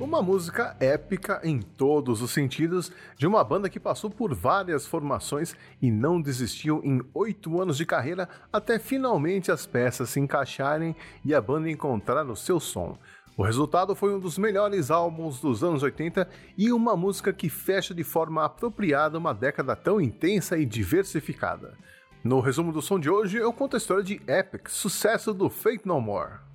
Uma música épica em todos os sentidos, de uma banda que passou por várias formações e não desistiu em oito anos de carreira até finalmente as peças se encaixarem e a banda encontrar o seu som. O resultado foi um dos melhores álbuns dos anos 80 e uma música que fecha de forma apropriada uma década tão intensa e diversificada. No resumo do som de hoje, eu conto a história de Epic, sucesso do Fate No More.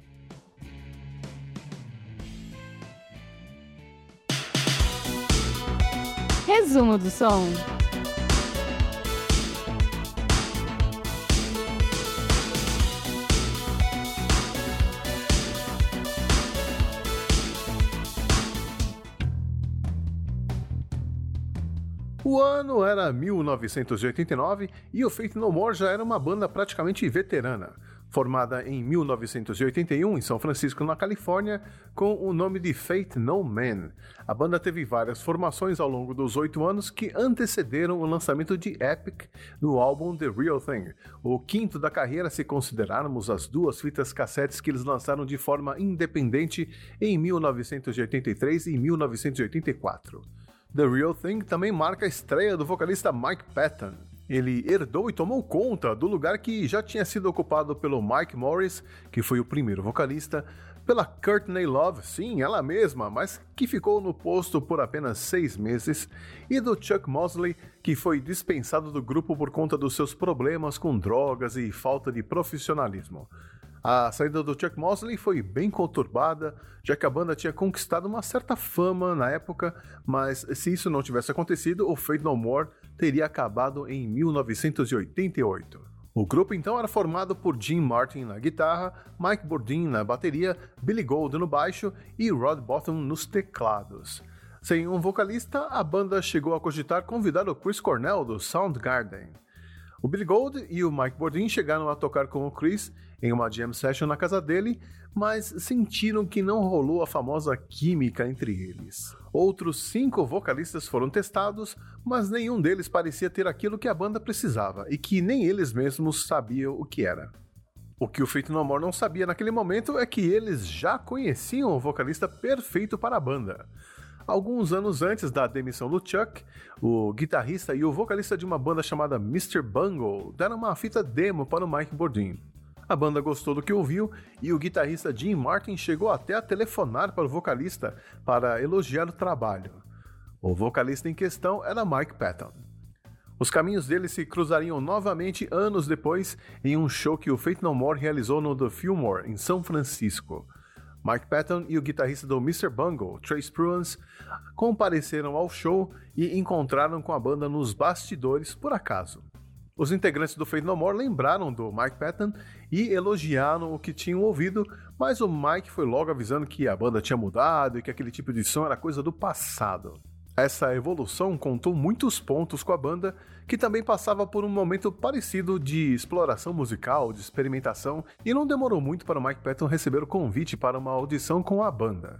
Resumo do som. O ano era 1989 e o Fate No More já era uma banda praticamente veterana. Formada em 1981 em São Francisco, na Califórnia, com o nome de Fate No Man. A banda teve várias formações ao longo dos oito anos que antecederam o lançamento de Epic no álbum The Real Thing, o quinto da carreira se considerarmos as duas fitas cassetes que eles lançaram de forma independente em 1983 e 1984. The Real Thing também marca a estreia do vocalista Mike Patton, ele herdou e tomou conta do lugar que já tinha sido ocupado pelo Mike Morris, que foi o primeiro vocalista, pela Courtney Love, sim, ela mesma, mas que ficou no posto por apenas seis meses, e do Chuck Mosley, que foi dispensado do grupo por conta dos seus problemas com drogas e falta de profissionalismo. A saída do Chuck Mosley foi bem conturbada, já que a banda tinha conquistado uma certa fama na época, mas se isso não tivesse acontecido, o Fate No More teria acabado em 1988. O grupo então era formado por Jim Martin na guitarra, Mike Bordin na bateria, Billy Gold no baixo e Rod Bottom nos teclados. Sem um vocalista, a banda chegou a cogitar convidar o Chris Cornell do Soundgarden. O Billy Gold e o Mike Bordin chegaram a tocar com o Chris em uma jam session na casa dele, mas sentiram que não rolou a famosa química entre eles. Outros cinco vocalistas foram testados, mas nenhum deles parecia ter aquilo que a banda precisava e que nem eles mesmos sabiam o que era. O que o Fate No More não sabia naquele momento é que eles já conheciam o vocalista perfeito para a banda. Alguns anos antes da demissão do Chuck, o guitarrista e o vocalista de uma banda chamada Mr. Bungle deram uma fita demo para o Mike Bordin. A banda gostou do que ouviu e o guitarrista Jim Martin chegou até a telefonar para o vocalista para elogiar o trabalho. O vocalista em questão era Mike Patton. Os caminhos deles se cruzariam novamente anos depois em um show que o Fate No More realizou no The Fillmore, em São Francisco. Mike Patton e o guitarrista do Mr. Bungle, Trace Pruans, compareceram ao show e encontraram com a banda nos bastidores por acaso. Os integrantes do Fate No More lembraram do Mike Patton e elogiaram o que tinham ouvido, mas o Mike foi logo avisando que a banda tinha mudado e que aquele tipo de som era coisa do passado. Essa evolução contou muitos pontos com a banda, que também passava por um momento parecido de exploração musical, de experimentação, e não demorou muito para o Mike Patton receber o convite para uma audição com a banda.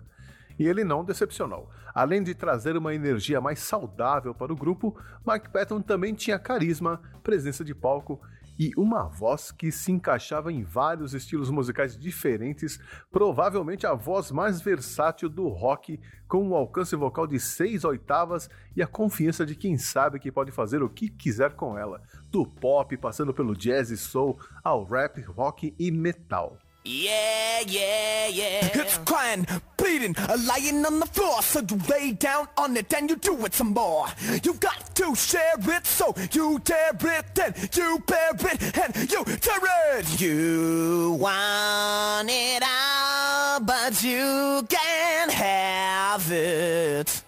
E ele não decepcionou. Além de trazer uma energia mais saudável para o grupo, Mike Patton também tinha carisma, presença de palco e uma voz que se encaixava em vários estilos musicais diferentes, provavelmente a voz mais versátil do rock, com um alcance vocal de seis oitavas e a confiança de quem sabe que pode fazer o que quiser com ela, do pop passando pelo jazz e soul ao rap, rock e metal. Yeah, yeah, yeah. It's crying, bleeding, lying on the floor. So you lay down on it and you do it some more. You got to share it, so you tear it, then you bear it, and you tear it. You want it all, but you can't have it.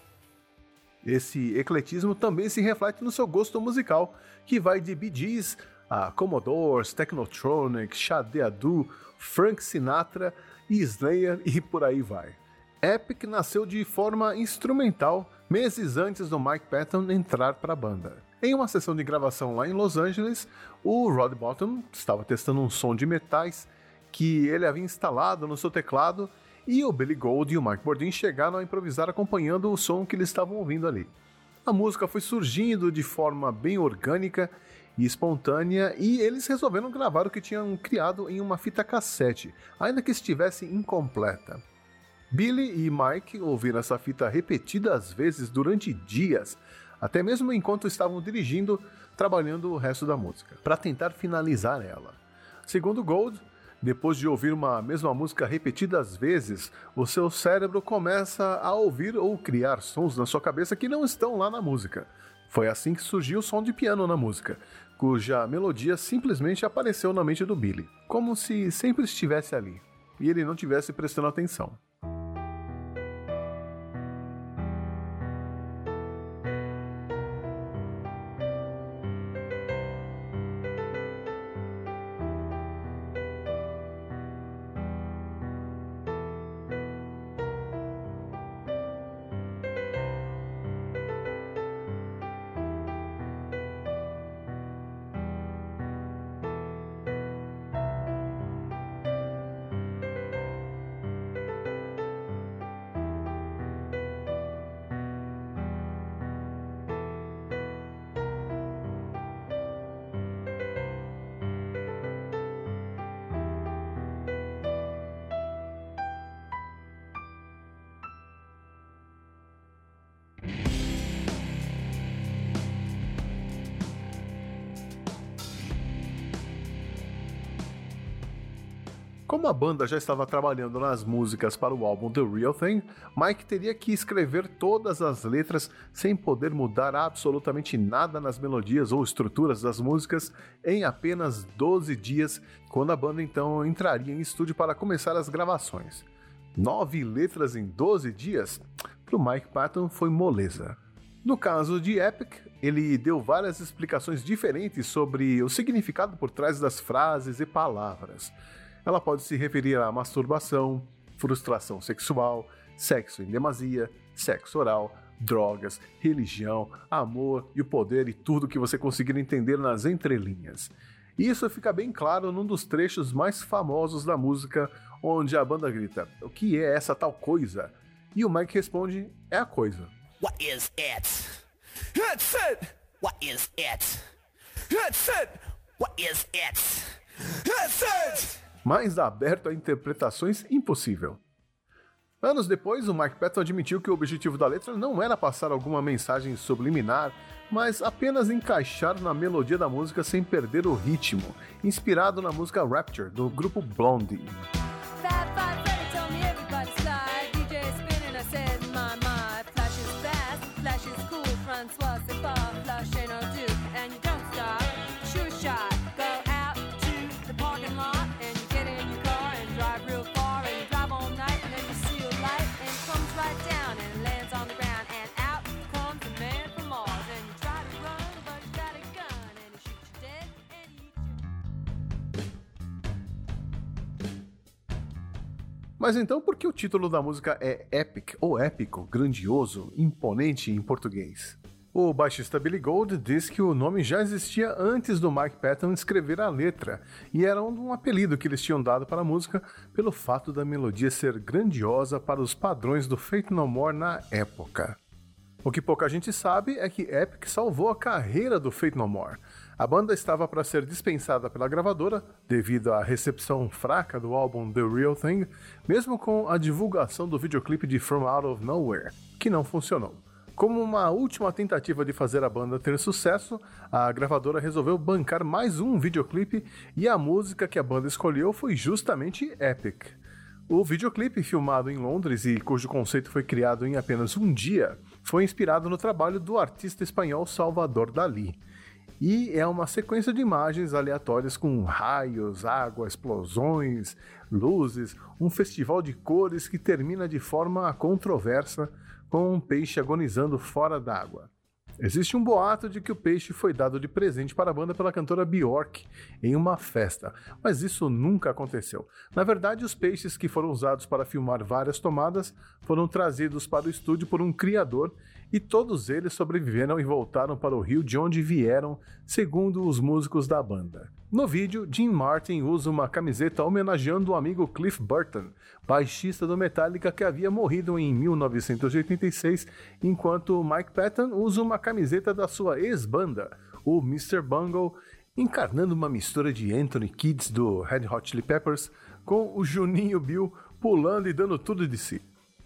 Esse ecletismo também se reflete no seu gosto musical, que vai de Bee Gees a Commodores, Technotronic, Xadeadu, Frank Sinatra e Slayer e por aí vai. Epic nasceu de forma instrumental meses antes do Mike Patton entrar para a banda. Em uma sessão de gravação lá em Los Angeles, o Rod Bottom estava testando um som de metais que ele havia instalado no seu teclado e o Billy Gold e o Mike Bordin chegaram a improvisar acompanhando o som que eles estavam ouvindo ali. A música foi surgindo de forma bem orgânica e espontânea, e eles resolveram gravar o que tinham criado em uma fita cassete, ainda que estivesse incompleta. Billy e Mike ouviram essa fita repetidas vezes durante dias, até mesmo enquanto estavam dirigindo, trabalhando o resto da música, para tentar finalizar ela. Segundo Gold, depois de ouvir uma mesma música repetidas vezes, o seu cérebro começa a ouvir ou criar sons na sua cabeça que não estão lá na música. Foi assim que surgiu o som de piano na música, cuja melodia simplesmente apareceu na mente do Billy, como se sempre estivesse ali, e ele não tivesse prestando atenção. Como a banda já estava trabalhando nas músicas para o álbum The Real Thing, Mike teria que escrever todas as letras sem poder mudar absolutamente nada nas melodias ou estruturas das músicas em apenas 12 dias, quando a banda então entraria em estúdio para começar as gravações. Nove letras em 12 dias? Para o Mike Patton foi moleza. No caso de Epic, ele deu várias explicações diferentes sobre o significado por trás das frases e palavras. Ela pode se referir a masturbação, frustração sexual, sexo em demasia, sexo oral, drogas, religião, amor e o poder e tudo que você conseguir entender nas entrelinhas. Isso fica bem claro num dos trechos mais famosos da música, onde a banda grita: O que é essa tal coisa? E o Mike responde: É a coisa. What is it? It's it! What is it? It's it! What is it? It's it! Mais aberto a interpretações impossível. Anos depois, o Mike Patton admitiu que o objetivo da letra não era passar alguma mensagem subliminar, mas apenas encaixar na melodia da música sem perder o ritmo, inspirado na música Rapture do grupo Blondie. Mas então por que o título da música é Epic ou épico, grandioso, imponente em português? O baixista Billy Gold diz que o nome já existia antes do Mike Patton escrever a letra e era um apelido que eles tinham dado para a música pelo fato da melodia ser grandiosa para os padrões do Faith No More na época. O que pouca gente sabe é que Epic salvou a carreira do Faith No More. A banda estava para ser dispensada pela gravadora devido à recepção fraca do álbum The Real Thing, mesmo com a divulgação do videoclipe de From Out of Nowhere, que não funcionou. Como uma última tentativa de fazer a banda ter sucesso, a gravadora resolveu bancar mais um videoclipe e a música que a banda escolheu foi justamente Epic. O videoclipe, filmado em Londres e cujo conceito foi criado em apenas um dia, foi inspirado no trabalho do artista espanhol Salvador Dalí e é uma sequência de imagens aleatórias com raios, água, explosões, luzes, um festival de cores que termina de forma controversa com um peixe agonizando fora d'água. Existe um boato de que o peixe foi dado de presente para a banda pela cantora Bjork em uma festa, mas isso nunca aconteceu. Na verdade, os peixes que foram usados para filmar várias tomadas foram trazidos para o estúdio por um criador e todos eles sobreviveram e voltaram para o rio de onde vieram, segundo os músicos da banda. No vídeo, Jim Martin usa uma camiseta homenageando o amigo Cliff Burton, baixista do Metallica que havia morrido em 1986, enquanto Mike Patton usa uma camiseta da sua ex-banda, o Mr. Bungle, encarnando uma mistura de Anthony Kids do Red Hot Chili Peppers com o Juninho Bill pulando e dando tudo de si.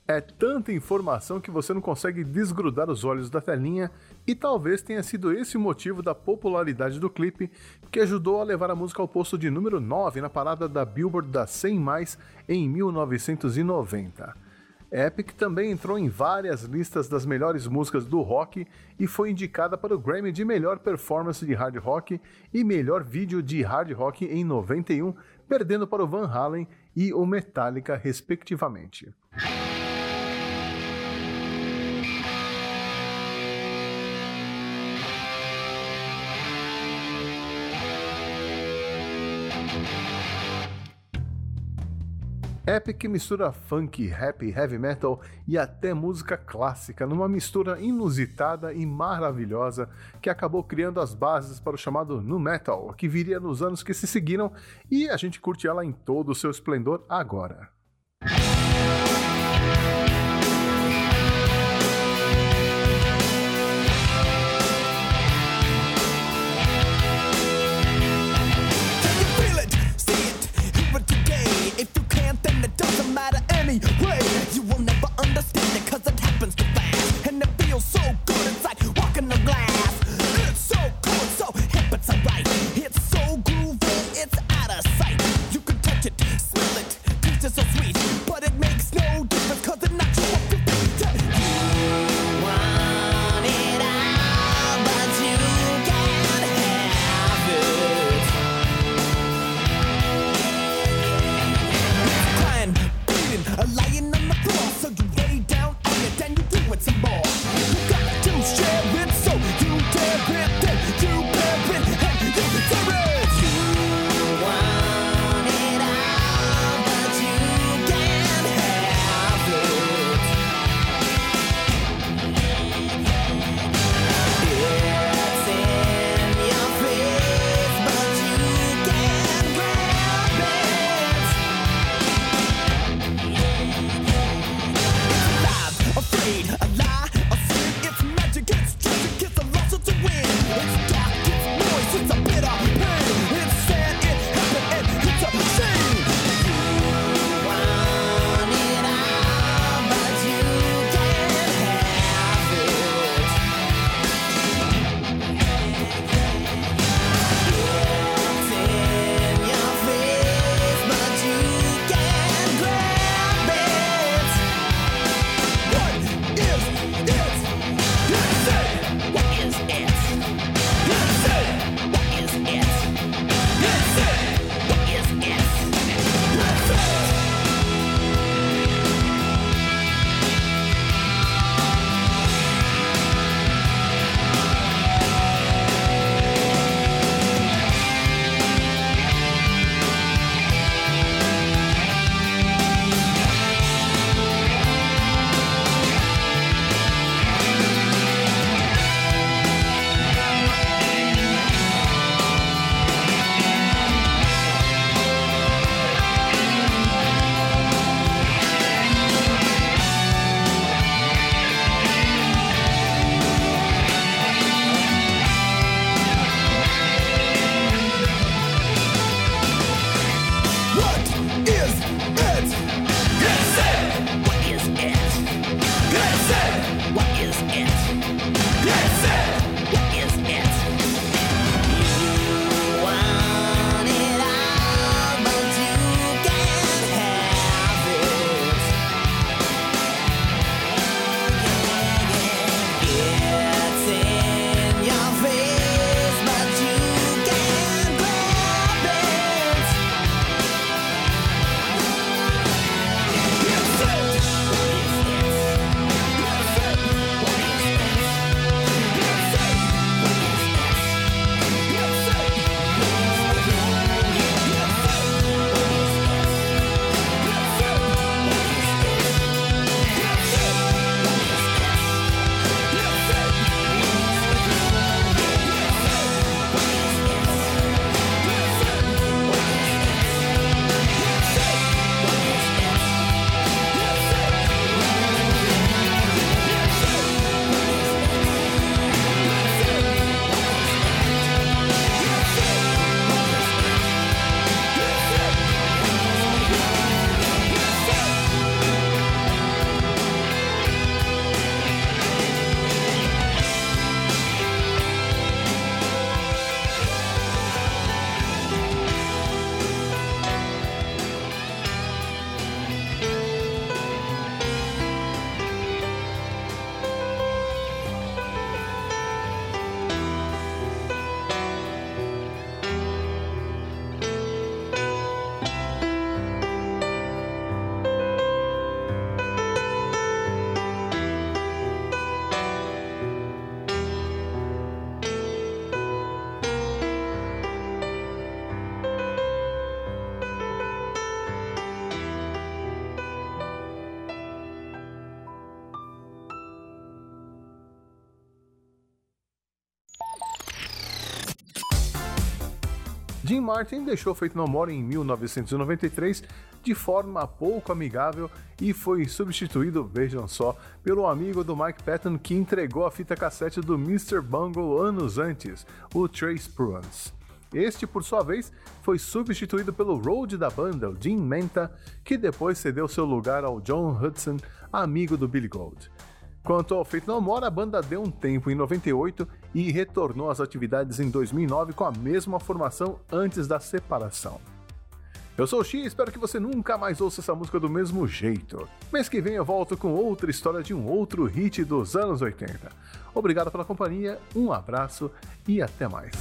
É tanta informação que você não consegue desgrudar os olhos da telinha, e talvez tenha sido esse o motivo da popularidade do clipe, que ajudou a levar a música ao posto de número 9 na parada da Billboard das 100 mais em 1990. Epic também entrou em várias listas das melhores músicas do rock e foi indicada para o Grammy de melhor performance de hard rock e melhor vídeo de hard rock em 91, perdendo para o Van Halen e o Metallica, respectivamente. Epic mistura funk, rap, heavy metal e até música clássica numa mistura inusitada e maravilhosa que acabou criando as bases para o chamado nu metal, que viria nos anos que se seguiram e a gente curte ela em todo o seu esplendor agora. Cause it happens too fast. And it feels so good, it's like walking on glass. It's so cool, so hip, it's alright. It's so groovy, it's out of sight. You can touch it, smell it, taste it so sweet. But it makes no difference cause it's not Jim Martin deixou Feito No More em 1993 de forma pouco amigável e foi substituído, vejam só, pelo amigo do Mike Patton que entregou a fita cassete do Mr. Bungle anos antes, o Trace Pruance. Este, por sua vez, foi substituído pelo road da banda, o Jim Menta, que depois cedeu seu lugar ao John Hudson, amigo do Billy Gold. Quanto ao Feito No More, a banda deu um tempo em 98 e retornou às atividades em 2009 com a mesma formação antes da separação. Eu sou o Xi e espero que você nunca mais ouça essa música do mesmo jeito. Mês que vem eu volto com outra história de um outro hit dos anos 80. Obrigado pela companhia, um abraço e até mais.